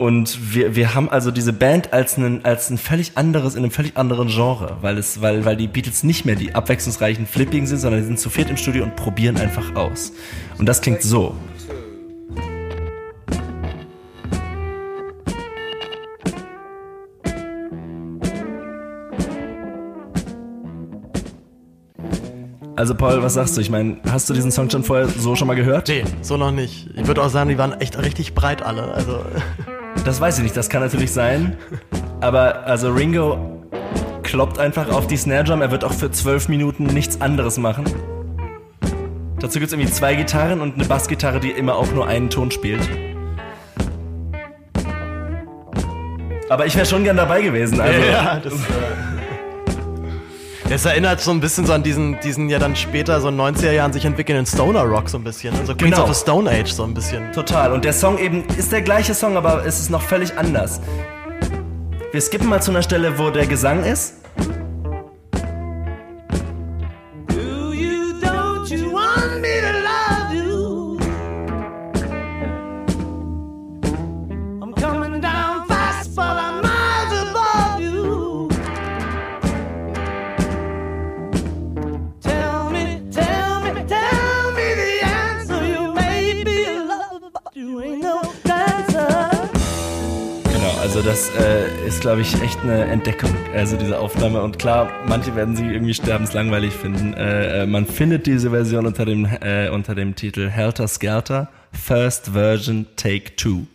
Und wir, wir haben also diese Band als ein, als ein völlig anderes, in einem völlig anderen Genre, weil es, weil, weil die Beatles nicht mehr die abwechslungsreichen Flippigen sind, sondern die sind zu viert im Studio und probieren einfach aus. Und das klingt so. Also Paul, was sagst du? Ich meine, hast du diesen Song schon vorher so schon mal gehört? Nee, so noch nicht. Ich würde auch sagen, die waren echt richtig breit alle. Also Das weiß ich nicht, das kann natürlich sein. Aber also Ringo kloppt einfach auf die Snare Drum, er wird auch für zwölf Minuten nichts anderes machen. Dazu gibt es irgendwie zwei Gitarren und eine Bassgitarre, die immer auch nur einen Ton spielt. Aber ich wäre schon gern dabei gewesen. Also. ja, das, äh, es erinnert so ein bisschen so an diesen, diesen ja dann später so in 90er Jahren sich entwickelnden Stoner Rock so ein bisschen. Also Queens Genau. of the Stone Age so ein bisschen. Total. Und der Song eben ist der gleiche Song, aber es ist noch völlig anders. Wir skippen mal zu einer Stelle, wo der Gesang ist. Also das äh, ist, glaube ich, echt eine Entdeckung, also diese Aufnahme. Und klar, manche werden sie irgendwie sterbenslangweilig finden. Äh, äh, man findet diese Version unter dem, äh, unter dem Titel Helter Skelter, First Version Take Two.